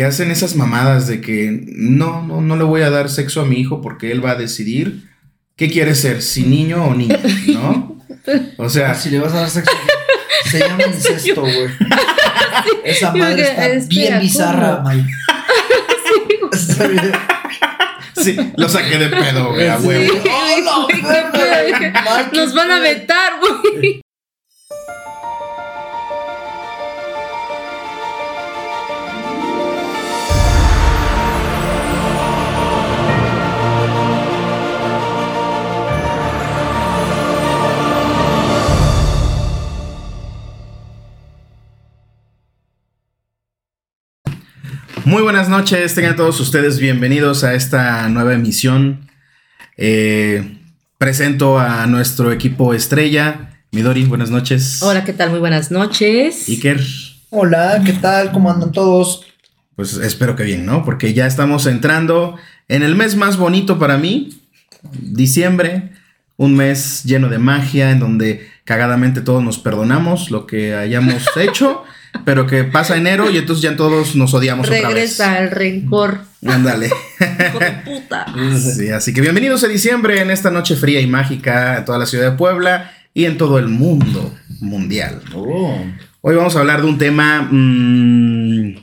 que hacen esas mamadas de que no, no, no le voy a dar sexo a mi hijo porque él va a decidir qué quiere ser, si niño o niña, ¿no? O sea, Si le vas a dar sexo, se llama incesto, güey. Esa madre está espera, bien bizarra, bien. sí, lo saqué de pedo, güey, a Sí. huevo. Nos van a vetar, güey. Muy buenas noches, tengan todos ustedes bienvenidos a esta nueva emisión. Eh, presento a nuestro equipo estrella. Midori, buenas noches. Hola, ¿qué tal? Muy buenas noches. Iker, Hola, ¿qué tal? ¿Cómo andan todos? pues espero que bien, ¿no? Porque ya estamos entrando en el mes más bonito para mí, diciembre, un mes lleno de magia, en donde cagadamente todos nos perdonamos lo que hayamos hecho, pero que pasa enero y entonces ya todos nos odiamos Regresa el rencor. otra vez. Ándale. Puta. Sí, así que bienvenidos a diciembre en esta noche fría y mágica en toda la ciudad de Puebla y en todo el mundo mundial. Oh. Hoy vamos a hablar de un tema mm,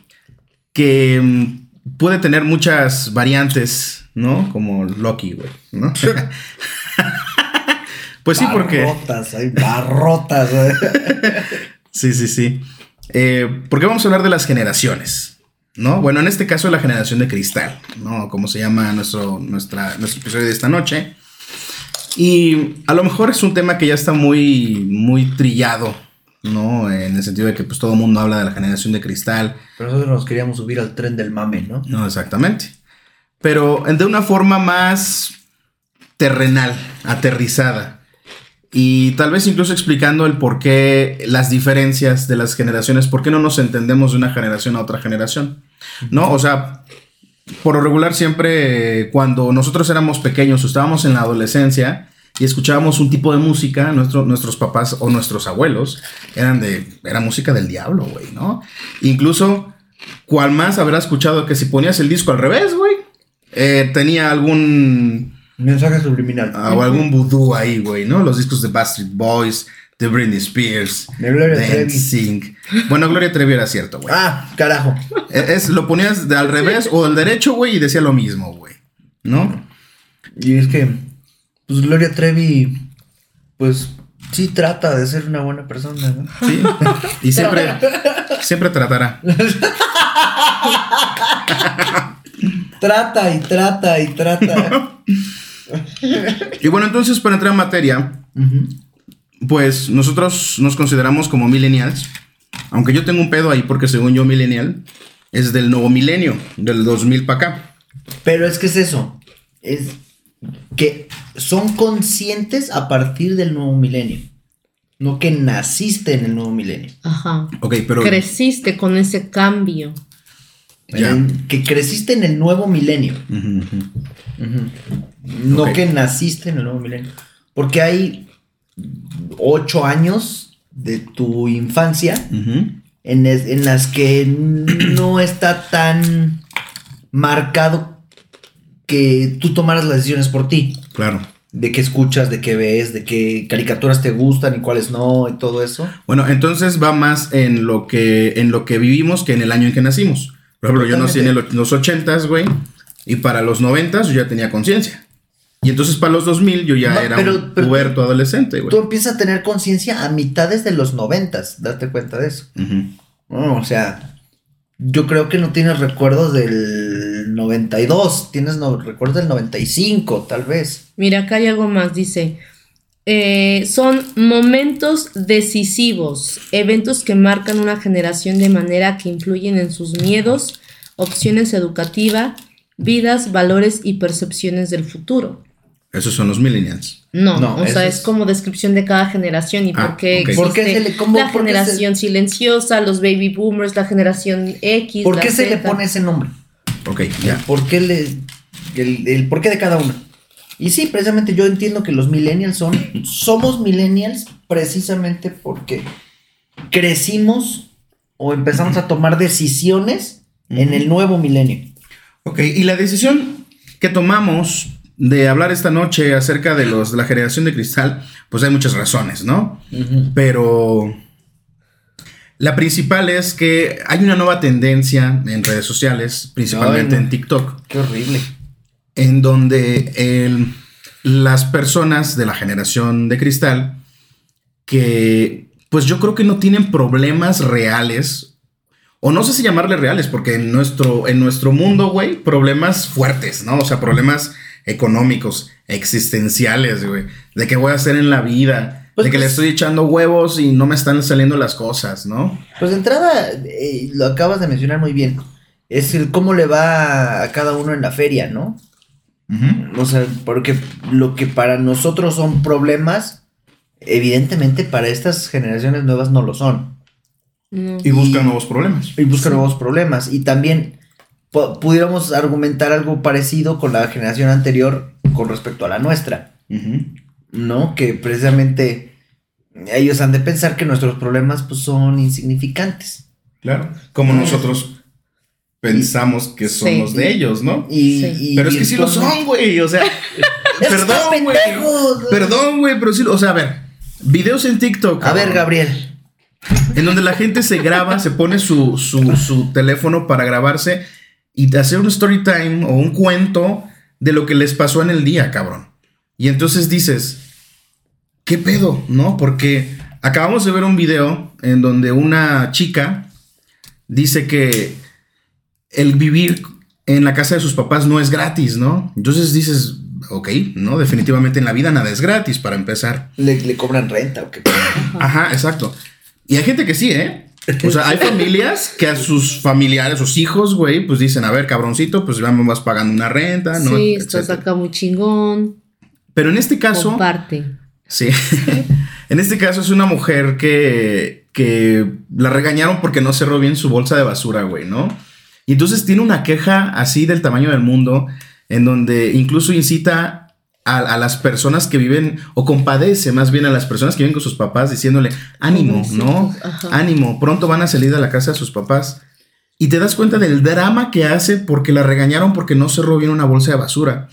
que mm, puede tener muchas variantes, ¿no? Como Loki, güey, ¿no? pues sí, porque... Barrotas, hay barrotas, güey. Sí, sí, sí. Eh, porque vamos a hablar de las generaciones, ¿no? Bueno, en este caso la generación de cristal, ¿no? Como se llama nuestro, nuestra, nuestro episodio de esta noche. Y a lo mejor es un tema que ya está muy, muy trillado, ¿no? En el sentido de que pues todo el mundo habla de la generación de cristal. Pero nosotros nos queríamos subir al tren del mame, ¿no? No, exactamente. Pero de una forma más terrenal, aterrizada. Y tal vez incluso explicando el por qué las diferencias de las generaciones, por qué no nos entendemos de una generación a otra generación. ¿No? O sea, por lo regular siempre cuando nosotros éramos pequeños estábamos en la adolescencia y escuchábamos un tipo de música, nuestro- nuestros papás o nuestros abuelos eran de, era música del diablo, güey, ¿no? Incluso, cual más habrá escuchado que si ponías el disco al revés, güey, eh, tenía algún, Mensaje subliminal. ah, o algún vudú ahí, güey, ¿no? Los discos de Backstreet Boys, de Britney Spears, De Gloria Trevi. Bueno, Gloria Trevi era cierto, güey. Ah, carajo. Es, es- lo ponías de al revés o del derecho, güey, y decía lo mismo, güey. ¿No? Y es que, pues Gloria Trevi, pues sí trata de ser una buena persona, ¿no? Sí. Y siempre, siempre tratará. Trata y trata y trata. Y bueno, entonces, para entrar en materia, pues nosotros nos consideramos como millennials. Aunque yo tengo un pedo ahí, porque según yo, millennial es del nuevo milenio, del 2000 para acá. Pero es que es eso. Es que son conscientes a partir del nuevo milenio. No que naciste en el nuevo milenio. Ajá. Ok, pero. Creciste con ese cambio. Ya. Que creciste en el nuevo milenio. No que naciste en el nuevo milenio. Porque hay ocho años de tu infancia en, es- en las que no está tan marcado que tú tomaras las decisiones por ti. Claro. De qué escuchas, de qué ves, de qué caricaturas te gustan y cuáles no, y todo eso. Bueno, entonces va más en lo que en lo que vivimos que en el año en que nacimos. Por ejemplo, yo nací en el- los 80s, güey, y para los 90s yo ya tenía conciencia. Y entonces para los 2000 yo ya No, era pero- un pero- puberto adolescente, güey. Tú empiezas a tener conciencia a mitades de los noventas, date cuenta de eso. O sea, yo creo que no tienes recuerdos del 92, tienes no- recuerdos del 95, tal vez. Mira, acá hay algo más. Dice. Eh, son momentos decisivos, eventos que marcan una generación de manera que influyen en sus miedos, opciones educativas, vidas, valores y percepciones del futuro. Esos son los millennials. No, No, o sea, es- es como descripción de cada generación y Ah, por qué ¿Por qué se le- cómo- la por qué se- generación silenciosa, los baby boomers, la generación X. ¿Por la qué se le pone ese nombre? Ok, ya. ¿Por qué le, el, el por qué de cada uno? Y sí, precisamente yo entiendo que los millennials son, somos millennials precisamente porque crecimos o empezamos a tomar decisiones en el nuevo milenio. Ok, y la decisión que tomamos de hablar esta noche acerca de los de la generación de cristal, pues hay muchas razones, ¿no? Pero la principal es que hay una nueva tendencia en redes sociales, principalmente Ay, no. en TikTok, Qué horrible. En donde el- las personas de la generación de cristal, que pues yo creo que no tienen problemas reales, o no sé si llamarle reales, porque en nuestro, en nuestro mundo, güey, problemas fuertes, ¿no? O sea, problemas económicos, existenciales, güey, de qué voy a hacer en la vida, Pues, de que le pues- estoy echando huevos y no me están saliendo las cosas, ¿no? Pues de entrada, eh, lo acabas de mencionar muy bien. Es el cómo le va a cada uno en la feria, ¿no? O sea, porque lo que para nosotros son problemas, evidentemente para estas generaciones nuevas no lo son. No. Y buscan nuevos problemas. Y buscan nuevos problemas. Y también pu- pudiéramos argumentar algo parecido con la generación anterior con respecto a la nuestra. ¿no? Que precisamente ellos han de pensar que nuestros problemas pues, son insignificantes. Claro. Como nosotros pensamos que son Sí. los de ellos, ¿no? Y, Sí. y- Pero es que sí lo son, güey. O sea, ¡Esos perdón, güey. pendejos! Perdón, güey, pero sí, lo- o sea, a ver, videos en TikTok. A ver, Gabriel. En donde la gente se graba, se pone su, su, su teléfono para grabarse y hacer un story time o un cuento de lo que les pasó en el día, cabrón. Y entonces dices, ¿qué pedo? ¿No? Porque acabamos de ver un video en donde una chica dice que el vivir en la casa de sus papás no es gratis, ¿no? Entonces dices, ok, ¿no? Definitivamente en la vida nada es gratis para empezar. Le, le cobran renta o qué. Ajá, exacto. Y hay gente que sí, ¿eh? O sea, hay familias que a sus familiares, sus hijos, güey, pues dicen, a ver, cabroncito, pues ya me vas pagando una renta, ¿no? sí, estás Etcétera. acá muy chingón. Pero en este caso, Comparte. sí, en este caso es una mujer que, que la regañaron porque no cerró bien su bolsa de basura, güey, ¿no? Y entonces tiene una queja así del tamaño del mundo, en donde incluso incita a, a las personas que viven, o compadece más bien a las personas que viven con sus papás, diciéndole, ánimo, ¿no? Ajá. Ánimo, pronto van a salir de la casa de sus papás. Y te das cuenta del drama que hace porque la regañaron porque no cerró bien una bolsa de basura.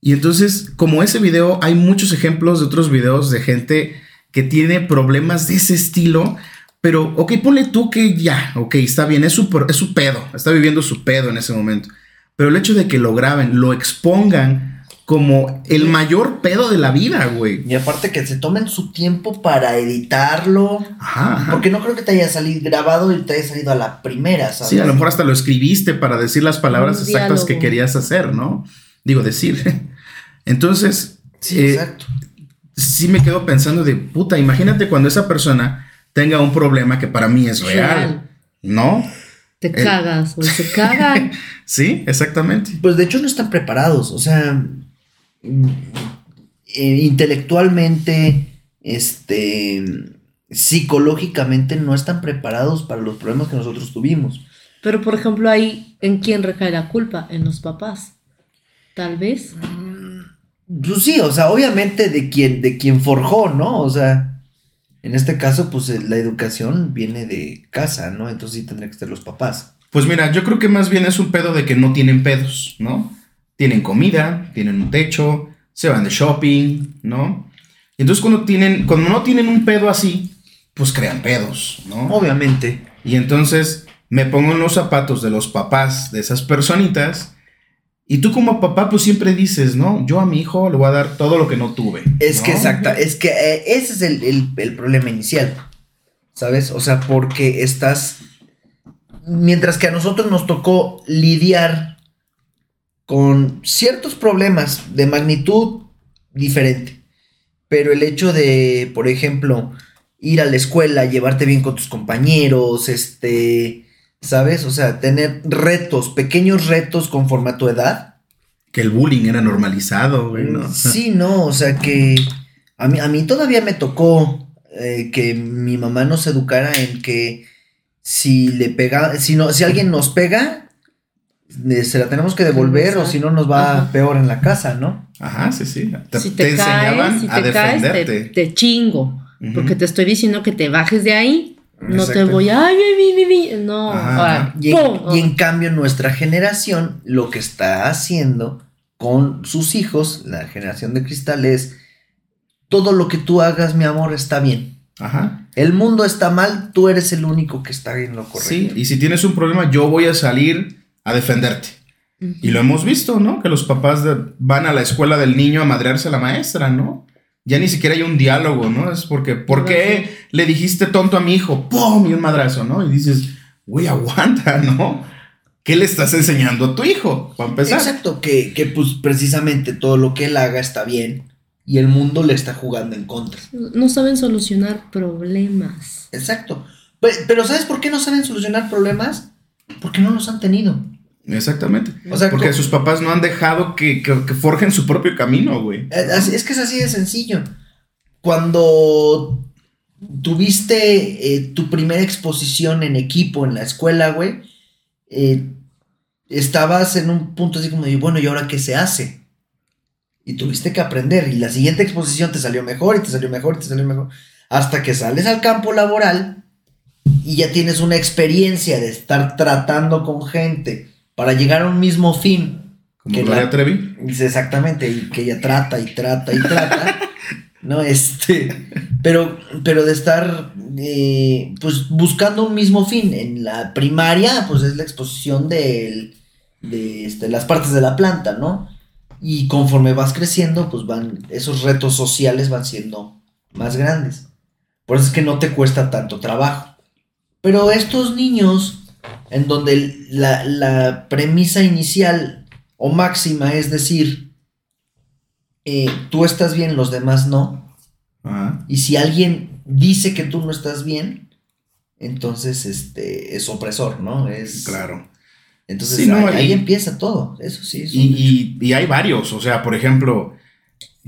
Y entonces, como ese video, hay muchos ejemplos de otros videos de gente que tiene problemas de ese estilo. Pero, ok, ponle tú que ya, ok, está bien, es su, pro- es su pedo, está viviendo su pedo en ese momento. Pero el hecho de que lo graben, lo expongan como el mayor pedo de la vida, güey. Y aparte que se tomen su tiempo para editarlo. Ajá, ajá. Porque no creo que te haya salido grabado y te haya salido a la primera, ¿sabes? Sí, a lo mejor hasta lo escribiste para decir las palabras Un exactas que querías hacer, ¿no? Digo, decir. Entonces, Sí, eh, exacto. sí me quedo pensando de puta, imagínate cuando esa persona tenga un problema que para mí es real, Real. ¿no? Te el- cagas, güey. Se cagan. Sí, exactamente. Pues de hecho no están preparados, o sea, eh, intelectualmente, este, psicológicamente no están preparados para los problemas que nosotros tuvimos. Pero, por ejemplo, ahí, ¿en quién recae la culpa? En los papás. Tal vez. Pues sí, o sea, obviamente de quien, de quien forjó, ¿no? O sea, en este caso, pues eh, la educación viene de casa, ¿no? Entonces sí tendría que ser los papás. Pues mira, yo creo que más bien es un pedo de que no tienen pedos, ¿no? Tienen comida, tienen un techo, se van de shopping, ¿no? Y entonces cuando tienen, cuando no tienen un pedo así, pues crean pedos, ¿no? Obviamente. Y entonces me pongo en los zapatos de los papás de esas personitas. Y tú como papá, pues siempre dices, ¿no? Yo a mi hijo le voy a dar todo lo que no tuve. Es que exacta, es que eh, ese es el, el- el problema inicial, ¿sabes? O sea, porque estás, mientras que a nosotros nos tocó lidiar con ciertos problemas de magnitud diferente, pero el hecho de, por ejemplo, ir a la escuela, llevarte bien con tus compañeros, este, ¿sabes? O sea, tener retos, pequeños retos conforme a tu edad. Que el bullying era normalizado, güey, ¿no? Sí, no, o sea que a mí, a mí todavía me tocó eh, que mi mamá nos educara en que si le pega, si no, si alguien nos pega, eh, se la tenemos que devolver o si no nos va Ajá. peor en la casa, ¿no? Ajá, sí, sí. Te, si te te, enseñaban si a te caes, te, defenderte. te chingo. Porque te estoy diciendo que te bajes de ahí. No te voy a. Ay, vi, vi, vi. No, ahora. Y en, ¡pum! y en cambio nuestra generación lo que está haciendo con sus hijos, la generación de cristal, es todo lo que tú hagas, mi amor, está bien. Ajá. El mundo está mal, tú eres el único que está en lo correcto. Sí, y si tienes un problema, yo voy a salir a defenderte. Y lo hemos visto, ¿no? Que los papás de- van a la escuela del niño a madrearse a la maestra, ¿no? Ya ni siquiera hay un diálogo, ¿no? Es porque, ¿por qué le dijiste tonto a mi hijo? ¡Pum! Y un madrazo, ¿no? Y dices, güey, aguanta, ¿no? ¿Qué le estás enseñando a tu hijo? Para empezar. Exacto, que, que pues precisamente todo lo que él haga está bien y el mundo le está jugando en contra. No saben solucionar problemas. Exacto. Pe- Pero, ¿sabes por qué no saben solucionar problemas? Porque no los han tenido. Exactamente. O sea, Porque sus papás no han dejado que, que- que forjen su propio camino, güey. Eh, Es que es así de sencillo. Cuando tuviste eh, tu primera exposición en equipo en la escuela, güey, eh, estabas en un punto así como de, bueno, ¿y ahora qué se hace? Y tuviste que aprender. Y la siguiente exposición te salió mejor y te salió mejor y te salió mejor. Hasta que sales al campo laboral y ya tienes una experiencia de estar tratando con gente para llegar a un mismo fin. Como que Gloria la- Trevi. Dice, Exactamente, y que ella trata y trata y trata. no, este. Pero, pero de estar eh, pues buscando un mismo fin. En la primaria, pues es la exposición del- de este, las partes de la planta, ¿no? Y conforme vas creciendo, pues van, esos retos sociales van siendo más grandes. Por eso es que no te cuesta tanto trabajo. Pero estos niños, en donde la, la premisa inicial o máxima es decir, eh, tú estás bien, los demás no. Ajá. Y si alguien dice que tú no estás bien, entonces este es opresor, ¿no? Es Claro. Entonces Sí, no, ahí, y- ahí empieza todo. Eso sí. Y, y- y hay varios, o sea, por ejemplo,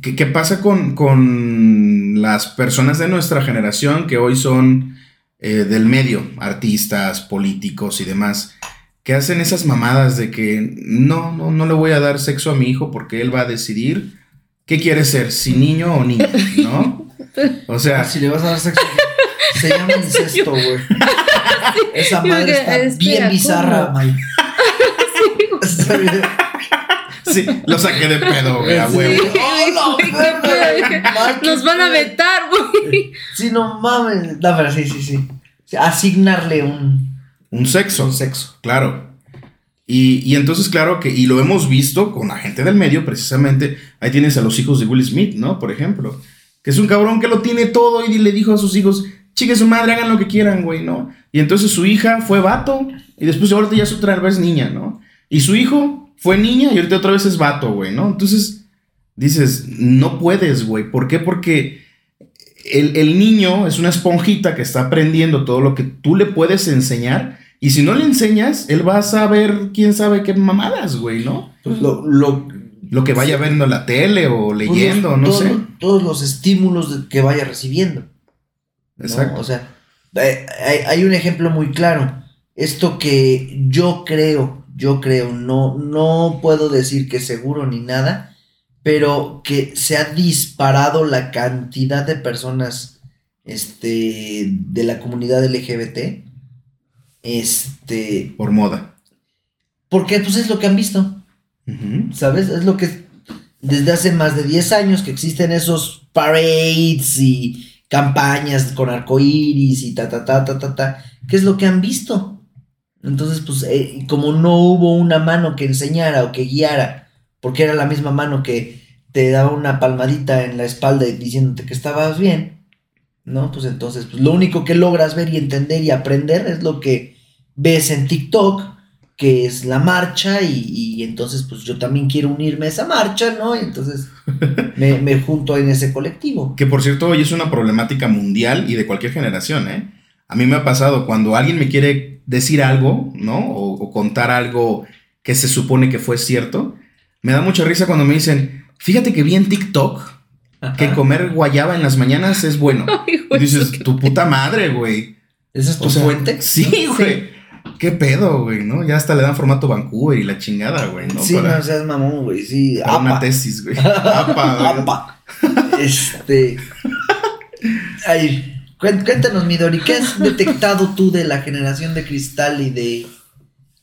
¿qué, qué pasa con, con las personas de nuestra generación que hoy son eh, del medio, artistas, políticos y demás, que hacen esas mamadas de que no, no, no le voy a dar sexo a mi hijo porque él va a decidir qué quiere ser, si niño o niña, ¿no? O sea, si le vas a dar sexo, se llama incesto, güey. Esa madre está bien bizarra. May. Está bien. Sí, lo saqué de pedo, güey, a Sí. huevo. ¡Oh, que Nos van a vetar, güey. Sí, no mames. No, pero sí, sí, sí. Sí, Asignarle un, Un sexo. un sexo. Claro. Y, y entonces, claro que, y lo hemos visto con la gente del medio, precisamente, ahí tienes a los hijos de Will Smith, ¿no? Por ejemplo, que es un cabrón que lo tiene todo y le dijo a sus hijos, chique su madre, hagan lo que quieran, güey, ¿no? Y entonces su hija fue vato y después ahorita ya es otra vez niña, ¿no? Y su hijo fue niña y ahorita otra vez es vato, güey, ¿no? Entonces dices, no puedes, güey. ¿Por qué? Porque el, el niño es una esponjita que está aprendiendo todo lo que tú le puedes enseñar. Y si no le enseñas, él va a saber quién sabe qué mamadas, güey, ¿no? Pues lo, lo, Lo que vaya viendo en la tele o pues leyendo, los- no sé. Todos los estímulos que vaya recibiendo. ¿no? Exacto. O sea, eh, hay, hay un ejemplo muy claro. Esto que yo creo, yo creo, no, no puedo decir que seguro ni nada, pero que se ha disparado la cantidad de personas este, de la comunidad LGBT. Este, Por moda. porque pues es lo que han visto. ¿Sabes? Es lo que desde hace más de 10 años que existen esos parades y campañas con arcoíris y ta ta ta ta ta ta. ¿Qué es lo que han visto? Entonces, pues, eh, como no hubo una mano que enseñara o que guiara, porque era la misma mano que te daba una palmadita en la espalda diciéndote que estabas bien, ¿no? Pues entonces, pues lo único que logras ver y entender y aprender es lo que ves en TikTok, que es la marcha, y, y entonces, pues yo también quiero unirme a esa marcha, ¿no? Y entonces me, me junto en ese colectivo. Que por cierto, hoy es una problemática mundial y de cualquier generación, ¿eh? A mí me ha pasado cuando alguien me quiere decir algo, ¿no? O, o contar algo que se supone que fue cierto. Me da mucha risa cuando me dicen, fíjate que vi en TikTok que comer guayaba en las mañanas es bueno. Ay, Y dices, tu puta madre, güey. ¿Esa es tu O sea, fuente? Sí, güey. ¿Qué pedo, güey? ¿No? Ya hasta le dan formato Vancouver y la chingada, güey, ¿no? sí, para, no seas mamón, güey, sí. para una apa. tesis, güey. Apa, güey. Apa. Este. Ay, Cuéntanos, Midori, ¿qué has detectado tú de la generación de cristal y de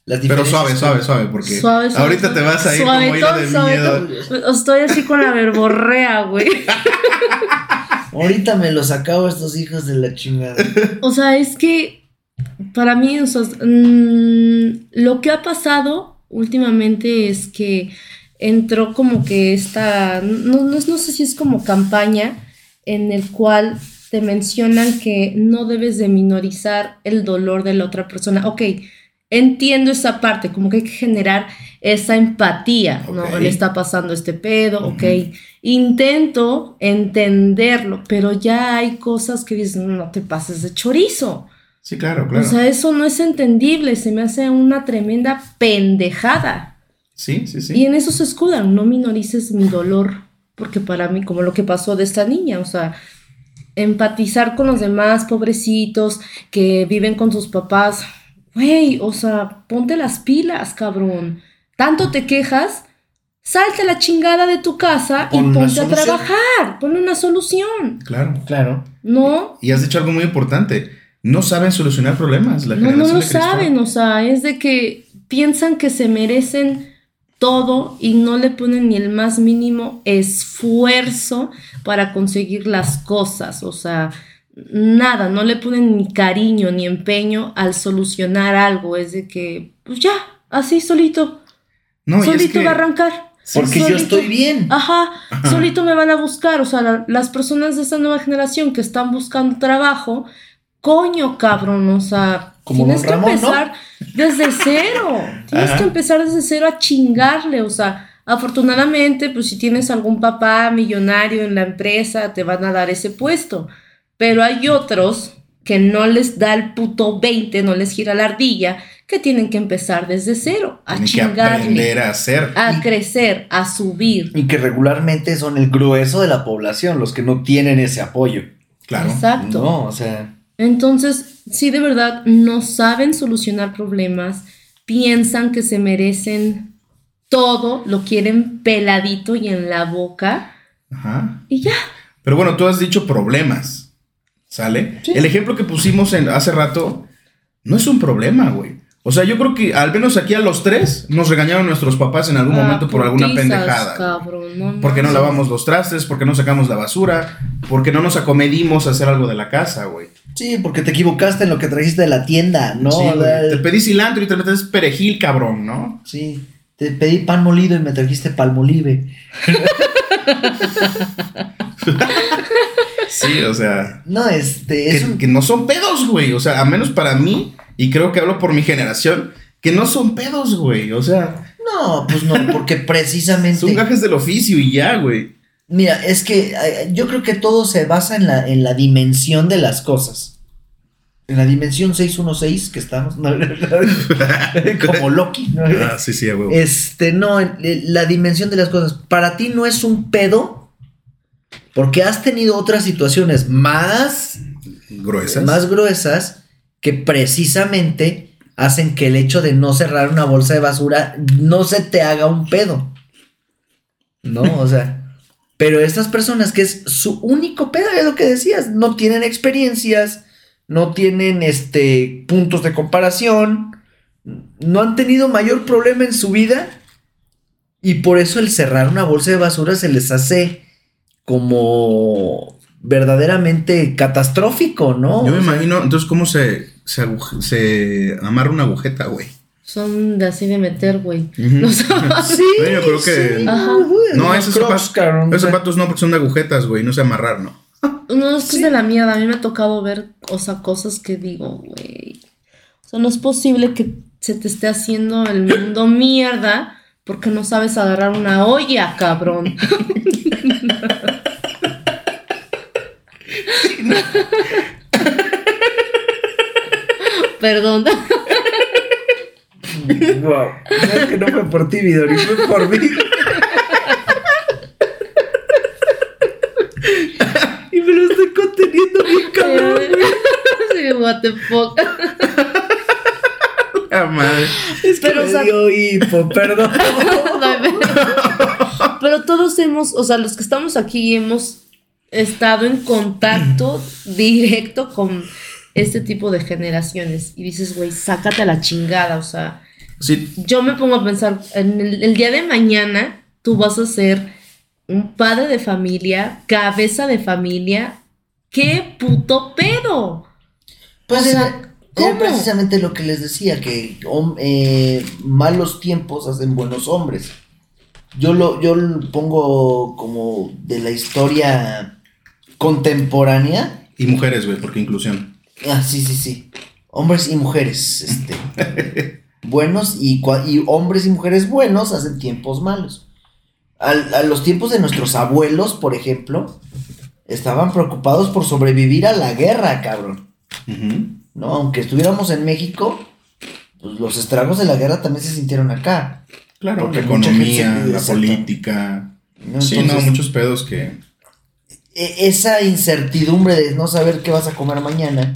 las Pero diferencias? suave, suave, suave, porque Suave, suave, ahorita suave. te vas a ir como hilo Suavetón, de miedo. Estoy así con la verborrea, güey. Ahorita me los acabo estos hijos de la chingada. O sea, es que para mí, o sea, mm, lo que ha pasado últimamente es que entró como que esta, no, no, no sé si es como campaña en el cual te mencionan que no debes de minorizar el dolor de la otra persona. Ok, entiendo esa parte, como que hay que generar esa empatía, ¿no? Le está pasando este pedo, ok. Intento entenderlo, pero ya hay cosas que dices, no te pases de chorizo. Sí, claro, claro. O sea, eso no es entendible, se me hace una tremenda pendejada. sí, sí, sí. Y en eso se escudan, no minorices mi dolor, porque para mí, como lo que pasó de esta niña, o sea, empatizar con los demás pobrecitos que viven con sus papás, güey, o sea, ponte las pilas, cabrón. Tanto te quejas, salte la chingada de tu casa Pon y ponte a trabajar, pon una solución, Claro. Claro. ¿no? Y has dicho algo muy importante. No saben solucionar problemas. La No, no lo saben, o sea, es de que piensan que se merecen todo y no le ponen ni el más mínimo esfuerzo para conseguir las cosas, o sea, nada, no le ponen ni cariño ni empeño al solucionar algo, es de que, pues ya, así solito, No, y es solito que- va a arrancar. Porque yo estoy bien. Ajá, solito me van a buscar, o sea, la- las personas de esta nueva generación que están buscando trabajo, coño, cabrón, o sea, Como tienes que Ramón, ¿no? empezar desde cero, tienes Ajá. que empezar desde cero a chingarle, o sea, afortunadamente, pues si tienes algún papá millonario en la empresa, te van a dar ese puesto, pero hay otros que no les da el puto 20, no les gira la ardilla, que tienen que empezar desde cero, a Tienen que aprender a hacer. a crecer, a subir. Y que regularmente son el grueso de la población los que no tienen ese apoyo. Claro. Exacto. No, o sea. Entonces, sí, de verdad, no saben solucionar problemas, piensan que se merecen todo, lo quieren peladito y en la boca, Ajá. y ya. Pero bueno, tú has dicho problemas. ¿Sale? Sí. El ejemplo que pusimos en, hace rato no es un problema, güey. O sea, yo creo que al menos aquí a los tres nos regañaron nuestros papás en algún Ah, momento por alguna pendejada. cabrón, no Porque no manches. lavamos los trastes, porque no sacamos la basura, porque no nos acomedimos a hacer algo de la casa, güey. Sí, porque te equivocaste en lo que trajiste de la tienda, ¿no? Sí, Te pedí cilantro y te metes perejil, cabrón, ¿no? Sí, te pedí pan molido y me trajiste palmolive. Sí, o sea. No, este, es que, un... que no son pedos, güey. O sea, a menos para mí, y creo que hablo por mi generación, que no son pedos, güey. O sea, No, pues no, porque precisamente... son gajes del oficio y ya, güey. Mira, es que eh, yo creo que todo se basa en la, en la dimensión de las cosas. En la dimensión 616 que estamos. no, como Loki. ¿no? Ah, sí, sí, güey. Este, no, en la dimensión de las cosas. Para ti no es un pedo. Porque has tenido otras situaciones más, Gruesas. más gruesas que precisamente hacen que el hecho de no cerrar una bolsa de basura no se te haga un pedo. No, o sea. Pero estas personas que es su único pedo, es lo que decías, no tienen experiencias, no tienen este puntos de comparación, no han tenido mayor problema en su vida y por eso el cerrar una bolsa de basura se les hace como verdaderamente catastrófico, ¿no? Yo me imagino, entonces, cómo se, se, se amarra una agujeta, güey. Son de así de meter, güey. Sea, Sí, Yo creo que- sí, Ajá. No, esos Crocs, zapatos, esos zapatos no, porque son de agujetas, güey, no sé amarrar, ¿no? No, es que es de la mierda. A mí me ha tocado ver, o sea, cosas que digo, güey. O sea, no es posible que se te esté haciendo el mundo mierda porque no sabes agarrar una olla, cabrón. Perdón. Wow. Es que no fue por ti, Midori, fue por mí. y me lo estoy conteniendo bien cabrón. Sí, what the fuck. Ah, madre. Es que Pero, me o sea- dio hipo, perdón. No, pero- Pero todos hemos, o sea, los que estamos aquí hemos estado en contacto directo con este tipo de generaciones. Y dices, güey, sácate a la chingada. O sea, Sí, yo me pongo a pensar, en el, el día de mañana tú vas a ser un padre de familia, cabeza de familia. ¡Qué puto pedo! Pues O sea, era, era ¿cómo? precisamente lo que les decía, que hom- eh, malos tiempos hacen buenos hombres. Yo lo, yo lo pongo como de la historia contemporánea. y mujeres, güey, porque inclusión. Ah, sí, sí, sí. Hombres y mujeres, este. buenos y, hombres y mujeres buenos hacen tiempos malos. Al- a los tiempos de nuestros abuelos, por ejemplo, estaban preocupados por sobrevivir a la guerra, cabrón. ¿no? Aunque estuviéramos en México, pues los estragos de la guerra también se sintieron acá. Claro, Porque la economía, la política. ¿no? sí, no, muchos pedos que. e- esa incertidumbre de no saber qué vas a comer mañana,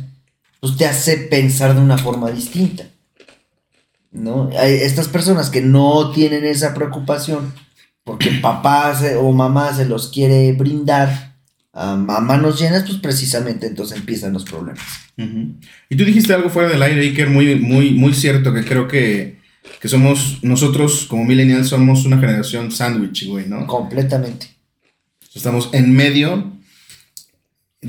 pues te hace pensar de una forma distinta. ¿No? Hay estas personas que no tienen esa preocupación porque papá se- o mamá se los quiere brindar a, a manos llenas, pues precisamente entonces empiezan los problemas. Y tú dijiste algo fuera del aire, Iker, muy, muy, muy cierto, que creo que, que somos, nosotros como millennials somos una generación sándwich, güey, ¿no? Completamente. Estamos en medio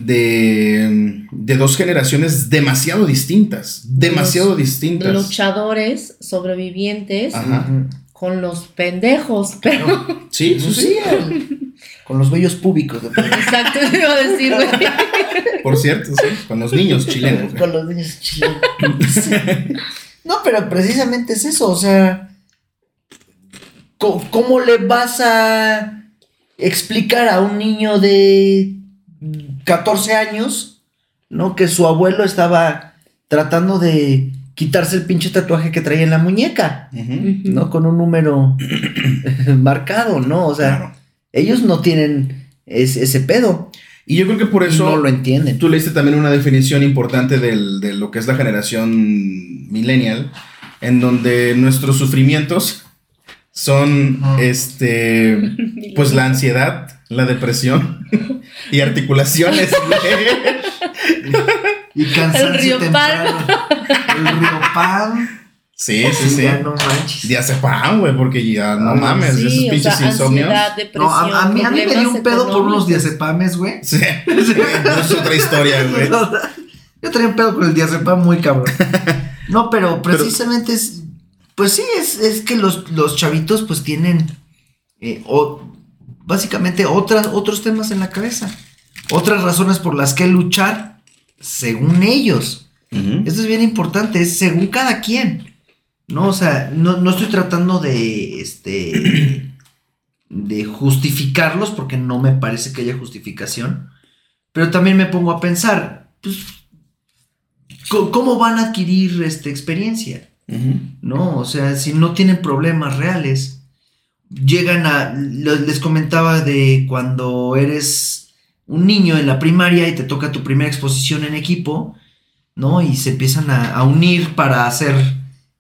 de, de dos generaciones demasiado distintas, demasiado distintas. Luchadores, sobrevivientes, Ajá. Con los pendejos. Pero, Sí, sí, sí. sí, el- con los vellos públicos. de exacto, te iba a decir, güey. Por cierto, sí, con los niños chilenos. Con los niños chilenos. No, pero precisamente es eso, o sea, ¿cómo le vas a explicar a un niño de 14 años, ¿no? Que su abuelo estaba tratando de quitarse el pinche tatuaje que traía en la muñeca. ¿no? Con un número marcado, ¿no? O sea, Claro. ellos no tienen es- ese pedo. Y yo creo que por eso no lo entienden. Tú leíste también una definición importante del- de lo que es la generación millennial, en donde nuestros sufrimientos son, este, pues la ansiedad, la depresión y articulaciones. güey. Y cansancio El río temprano. El río Pan. sí, sí, sí. Ya no manches. Ya pan, güey, porque ya no Ah, mames, Sí, esos o pinches sea, insomnios. ansiedad, No, a, a mí, a mí me dio un pedo por unos diazepames, güey. Sí, es otra historia, güey. Yo tenía un pedo con el diazepam muy cabrón. No, pero precisamente es. Pues sí, es, es que los, los chavitos, pues tienen. eh, o- básicamente otras, otros temas en la cabeza. Otras razones por las que luchar, según ellos. Ujú. Esto es bien importante, es según cada quien. No, o sea, no, no estoy tratando de este de justificarlos porque no me parece que haya justificación. Pero también me pongo a pensar, pues, ¿cómo van a adquirir esta experiencia? ¿No? O sea, si no tienen problemas reales, llegan a. Les comentaba de cuando eres un niño en la primaria y te toca tu primera exposición en equipo, ¿no? Y se empiezan a, a unir para hacer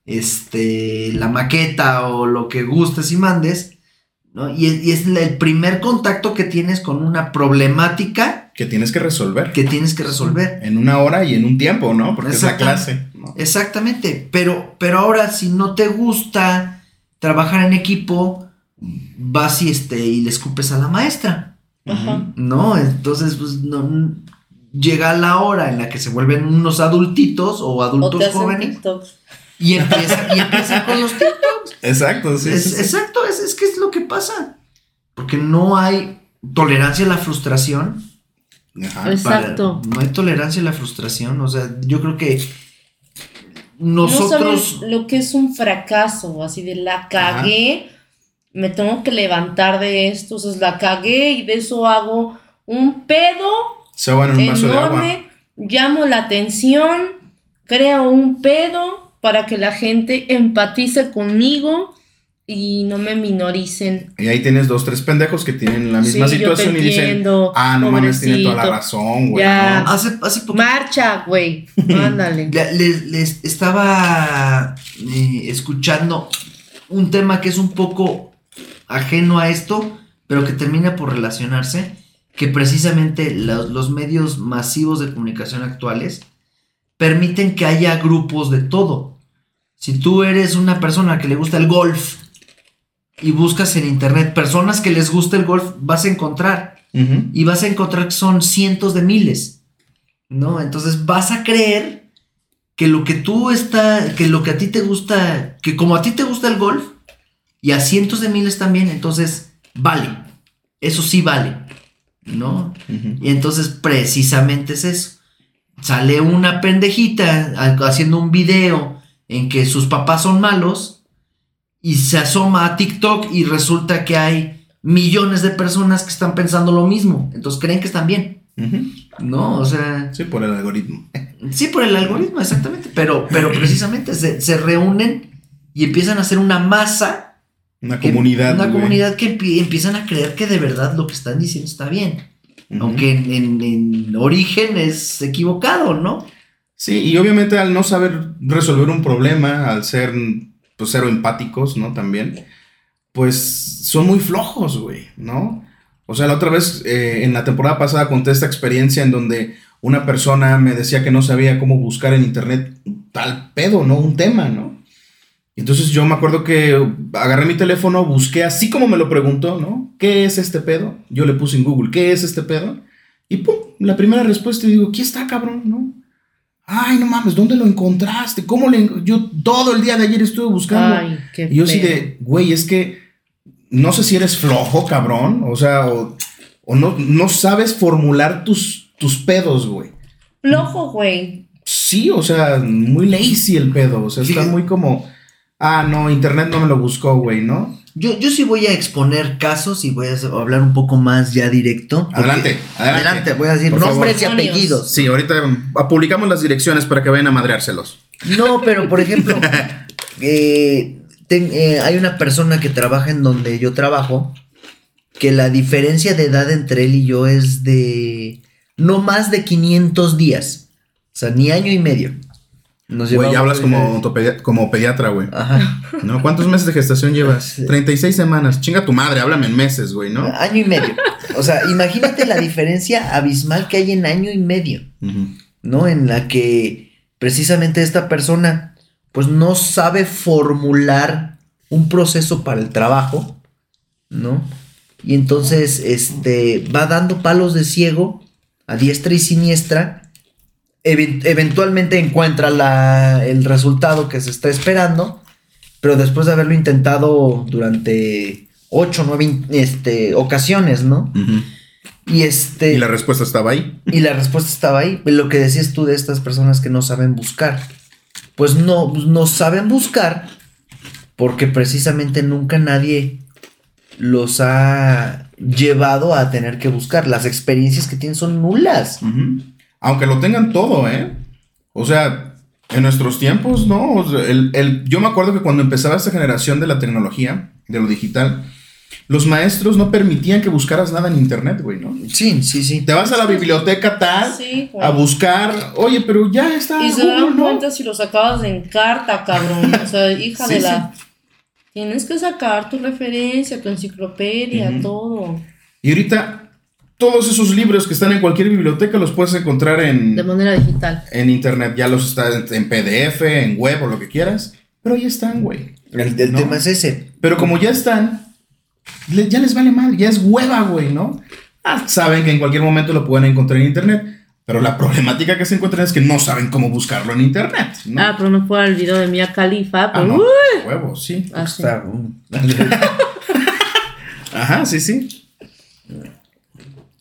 este, la maqueta o lo que gustes y mandes, ¿no? Y es, y es la- el primer contacto que tienes con una problemática Que tienes que resolver. que tienes que resolver. En una hora y en un tiempo, ¿no? Porque es la clase. ¿no? Exactamente, pero, pero ahora si no te gusta trabajar en equipo, vas y, este, y le escupes a la maestra, Ajá. ¿no? Entonces, pues, no, llega la hora en la que se vuelven unos adultitos o O adultos jóvenes TikToks. y empiezan, y empiezan con los TikToks. Exacto, sí. Es- sí, sí. Exacto, es, es que es lo que pasa, porque no hay tolerancia a la frustración. Ajá. Para- Exacto. no hay tolerancia a la frustración, o sea, yo creo que No nosotros... sabes lo que es un fracaso, así de la cagué, me tengo que levantar de esto, o sea, la cagué y de eso hago un pedo Se ahogan en un vaso de agua. enorme, llamo la atención, creo un pedo para que la gente empatice conmigo y no me minoricen. Y ahí tienes dos, tres pendejos que tienen la misma Sí, yo te situación y dicen, ah, no mames, tiene toda la razón, güey. Ya. ¿no? Hace, hace poco Marcha, güey, ándale. le- les, les estaba eh, escuchando un tema que es un poco ajeno a esto, pero que termina por relacionarse, que precisamente los, los medios masivos de comunicación actuales permiten que haya grupos de todo. Si tú eres una persona que le gusta el golf y buscas en internet personas que les gusta el golf, vas a encontrar. Y vas a encontrar que son cientos de miles. ¿No? Entonces vas a creer que lo que tú está, que lo que a ti te gusta, que como a ti te gusta el golf y a cientos de miles también, entonces vale. Eso sí vale. ¿No? Y entonces precisamente es eso. Sale una pendejita ha- haciendo un video en que sus papás son malos y se asoma a TikTok y resulta que hay millones de personas que están pensando lo mismo. Entonces creen que están bien. No, o sea, Sí, por el algoritmo. sí por el algoritmo, exactamente. Pero, pero precisamente se, se reúnen y empiezan a hacer una masa. Una que- comunidad. Una güey. comunidad que empie- empiezan a creer que de verdad lo que están diciendo está bien. Aunque en, en- en origen es equivocado, ¿no? Sí, y obviamente al no saber resolver un problema, al ser pues cero empáticos, ¿no? También, pues son muy flojos, güey, ¿no? O sea, la otra vez, eh, en la temporada pasada conté esta experiencia en donde una persona me decía que no sabía cómo buscar en internet tal pedo, ¿no? Un tema, ¿no? Entonces yo me acuerdo que agarré mi teléfono, busqué así como me lo preguntó, ¿no? ¿Qué es este pedo? Yo le puse en Google, ¿qué es este pedo? Y pum, la primera respuesta y digo, ¿qué está, cabrón? ¿No? Ay, no mames, ¿dónde lo encontraste? ¿Cómo le en- Yo todo el día de ayer estuve buscando. Ay, qué y yo sí de, güey, es que no sé si eres flojo, cabrón. O sea, o, o no, no sabes formular tus, tus pedos, güey. Flojo, güey. Sí, o sea, muy lazy el pedo. O sea, está muy como, ah, no, internet no me lo buscó, güey, ¿no? Yo, yo sí voy a exponer casos y voy a hablar un poco más ya directo. porque- Adelante, adelante. voy a decir Por favor. nombres y apellidos. Sí, ahorita ah, publicamos las direcciones para que vayan a madreárselos. No, pero por ejemplo, eh, ten- eh, hay una persona que trabaja en donde yo trabajo que la diferencia de edad entre él y yo es de no más de 500 días. O sea, ni año y medio. Nos Güey, ya hablas como, como pediatra, güey. Ajá. ¿No? ¿Cuántos meses de gestación llevas? Sí. 36 semanas. Chinga tu madre, háblame en meses, güey, ¿no? Año y medio. O sea, imagínate la diferencia abismal que hay en año y medio. ¿no? En la que precisamente esta persona pues no sabe formular un proceso para el trabajo, ¿no? Y entonces este va dando palos de ciego a diestra y siniestra. Even- eventualmente encuentra la- el resultado que se está esperando, pero después de haberlo intentado durante ocho, nueve este, ocasiones, ¿no? Y este. Y la respuesta estaba ahí. Y la respuesta estaba ahí. Lo que decías tú de estas personas que no saben buscar. Pues no, no saben buscar porque precisamente nunca nadie los ha llevado a tener que buscar. Las experiencias que tienen son nulas. Ujú. Aunque lo tengan todo, ¿eh? O sea, en nuestros tiempos, ¿no? O sea, el- el- yo me acuerdo que cuando empezaba esta generación de la tecnología, de lo digital, los maestros no permitían que buscaras nada en internet, güey, ¿no? Sí, sí, sí. Te vas a la biblioteca tal Sí, a buscar, oye, pero ya está. Y se dan ¿no? cuenta si lo sacabas en carta, cabrón. O sea, hija Sí, de la. Tienes que sacar tu referencia, tu enciclopedia, todo. Y ahorita, todos esos libros que están en cualquier biblioteca los puedes encontrar en, De manera digital. en internet. Ya los está en, PDF, en web o lo que quieras. Pero ahí están, güey. El, el ¿No? tema es ese. Pero como ya están, le- ya les vale mal, ya es hueva, güey, ¿no? Ah, saben que en cualquier momento lo pueden encontrar en internet. Pero la problemática que se encuentran es que no saben cómo buscarlo en internet. ¿no? Ah, pero no fue el video de Mia Khalifa. Ah, Pero, no, uy, huevo, sí. ah, sí. Está, Ajá, sí, sí.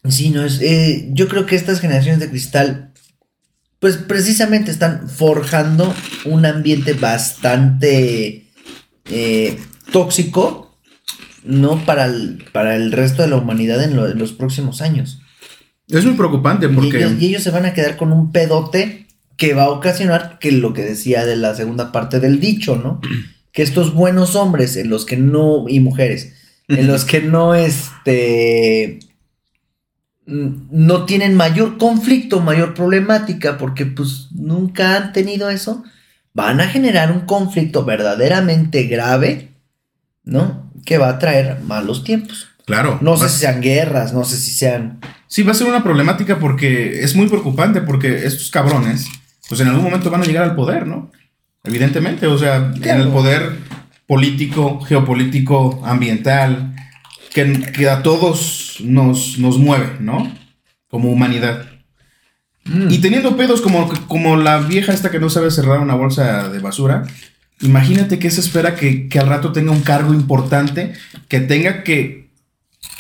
Sí, no es. eh, yo creo que estas generaciones de cristal, pues precisamente están forjando un ambiente bastante eh, tóxico, ¿no? Para el, para el resto de la humanidad en, lo- en los próximos años. Es muy preocupante Y porque. ellos, y ellos se van a quedar con un pedote que va a ocasionar que lo que decía de la segunda parte del dicho, ¿no? Que estos buenos hombres en los que no, y mujeres, en los que no, este, no tienen mayor conflicto, mayor problemática, porque pues nunca han tenido eso, van a generar un conflicto verdaderamente grave, ¿no? Que va a traer malos tiempos. Claro. No sé si sean guerras, no sé si sean sí va a ser una problemática porque es muy preocupante porque estos cabrones, pues en algún momento van a llegar al poder, ¿no? Evidentemente, o sea, en el poder político, geopolítico, ambiental, que, que a todos nos, nos mueve, ¿no? Como humanidad. Mm. Y teniendo pedos como, como la vieja esta que no sabe cerrar una bolsa de basura, imagínate que se espera que, que al rato tenga un cargo importante, que tenga que,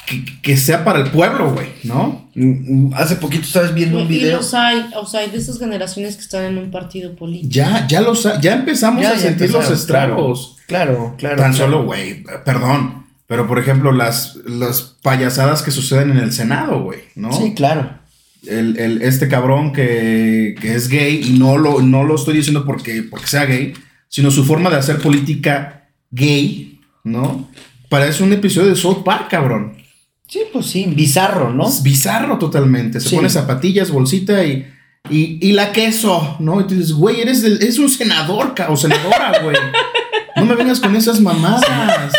que, que sea para el pueblo, güey, ¿no? Mm, mm, Hace poquito estabas viendo un Y video. los hay, o sea, hay de esas generaciones que están en un partido político. Ya, ya, los, ya empezamos Ya, a ya sentir los estragos. Claro, claro. Tan claro. solo, güey, perdón. Pero por ejemplo, las, las payasadas que suceden en el Senado, güey, ¿no? Sí, claro. el, el- este cabrón que, que es gay, y no lo, no lo estoy diciendo porque, porque sea gay, sino su forma de hacer política gay, ¿no? Parece un episodio de South Park, cabrón. Sí, pues sí, bizarro, ¿no? Es bizarro totalmente. Se Sí. pone zapatillas, bolsita y, y, y la queso, ¿no? Y tú dices, güey, eres, del- eres un senador, o senadora, güey. No me vengas con esas mamadas.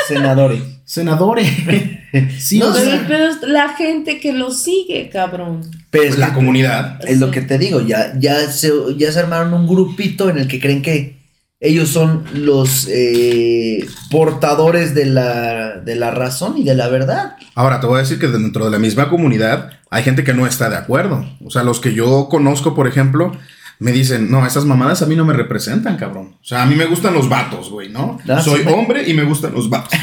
Senadores. Senadores. Sí, No, o Pero sea, es la gente que lo sigue, cabrón. Pero es pues la que- comunidad. Es lo que te digo, ya, ya, se, ya se armaron un grupito en el que creen que ellos son los eh, portadores de la, de la razón y de la verdad. Ahora, te voy a decir que dentro de la misma comunidad hay gente que no está de acuerdo. O sea, los que yo conozco, por ejemplo, me dicen, no, esas mamadas a mí no me representan, cabrón. O sea, a mí me gustan los vatos, güey, ¿no? Ah, Soy hombre y me gustan los vatos.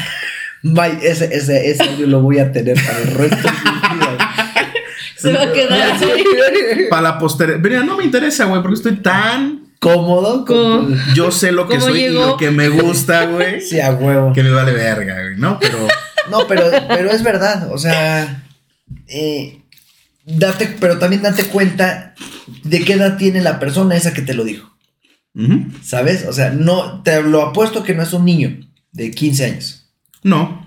Bye, ese, ese, ese audio lo voy a tener para el resto de mi vida. Se va a quedar así. Para la posteridad. Mira, no me interesa, güey, porque estoy tan... Cómodo. ¿Cómo? con- Yo sé lo que ¿Cómo soy y lo que me gusta, güey. Sí, a huevo. Que me vale verga, güey, ¿no? Pero... No, pero, pero es verdad, o sea, eh, date, pero también date cuenta de qué edad tiene la persona esa que te lo dijo. ¿sabes? O sea, no, te lo apuesto que no es un niño de 15 años. No.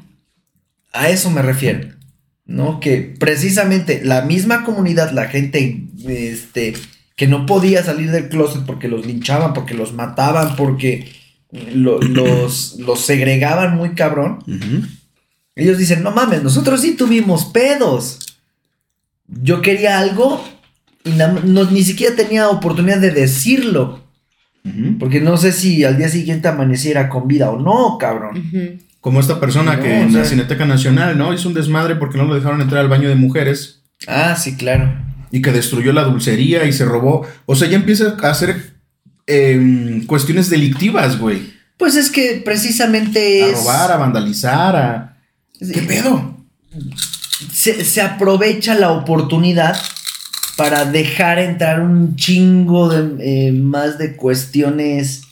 A eso me refiero, ¿no? Que precisamente la misma comunidad, la gente, este, que no podía salir del closet porque los linchaban, porque los mataban, porque lo- los, los segregaban muy cabrón. Ellos dicen, no mames, nosotros sí tuvimos pedos. Yo quería algo y no- ni siquiera tenía oportunidad de decirlo. Porque no sé si al día siguiente amaneciera con vida o no, cabrón. Como esta persona No, que o en la Cineteca Nacional, ¿no? Hizo un desmadre porque no lo dejaron entrar al baño de mujeres. Ah, sí, claro. y que destruyó la dulcería y se robó. O sea, ya empieza a hacer em, cuestiones delictivas, güey. Pues es que precisamente A es... robar, a vandalizar, a. ¿Qué pedo? Se, se aprovecha la oportunidad para dejar entrar un chingo de eh, más de cuestiones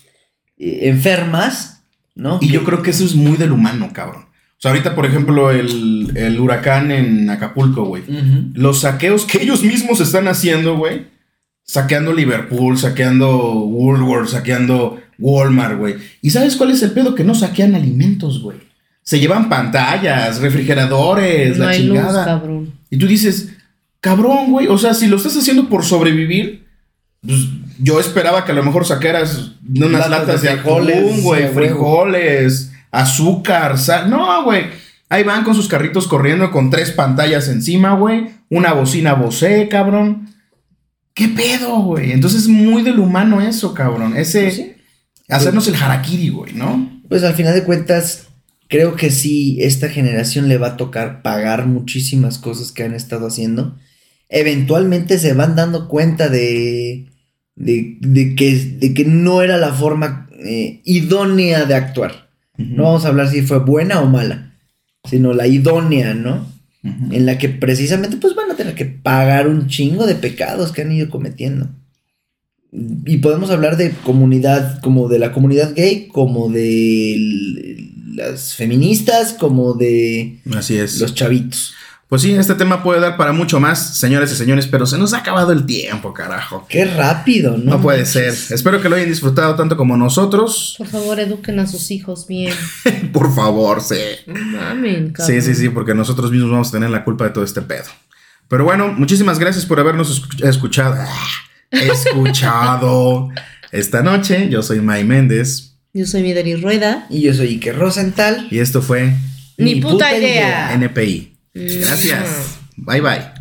eh, enfermas, ¿no? Y yo creo que eso es muy del humano, cabrón. O sea, ahorita, por ejemplo, el, el huracán en Acapulco, güey. Los saqueos que ellos mismos están haciendo, güey. Saqueando Liverpool, saqueando Woolworth, saqueando Walmart, güey. ¿Y sabes cuál es el pedo? Que no saquean alimentos, güey. Se llevan pantallas, refrigeradores, No la hay luz, chingada. cabrón. Y tú dices, cabrón, güey. O sea, si lo estás haciendo por sobrevivir, pues yo esperaba que a lo mejor sacaras unas Latas latas de atún, güey, frijoles, azúcar, sal. No, güey. Ahí van con sus carritos corriendo con tres pantallas encima, güey. Una bocina Bose, cabrón. ¿Qué pedo, güey? Entonces es muy del humano eso, cabrón. Ese. Pues sí. Hacernos el harakiri, güey, ¿no? Pues al final de cuentas, creo que sí, esta generación le va a tocar pagar muchísimas cosas que han estado haciendo. Eventualmente se van dando cuenta de, de, de que, de que no era la forma eh, idónea de actuar. No vamos a hablar si fue buena o mala, sino la idónea, ¿no? En la que precisamente pues van a tener que pagar un chingo de pecados que han ido cometiendo. Y podemos hablar de comunidad, como de la comunidad gay, como de l- las feministas, como de Así es. los chavitos. Pues sí, este tema puede dar para mucho más, señores y señores, pero se nos ha acabado el tiempo, carajo. Qué rápido, ¿no? No puede ser. Espero que lo hayan disfrutado tanto como nosotros. Por favor, eduquen a sus hijos bien. Por favor, sí. No mamen, cabrón. Sí, sí, sí, porque nosotros mismos vamos a tener la culpa de todo este pedo. Pero bueno, muchísimas gracias por habernos escuch- escuchado. Escuchado esta noche. Yo soy May Méndez Yo soy Midori Rueda. Y yo soy Ike Rosenthal. y esto fue Ni puta idea. NPI. Gracias. Bye bye.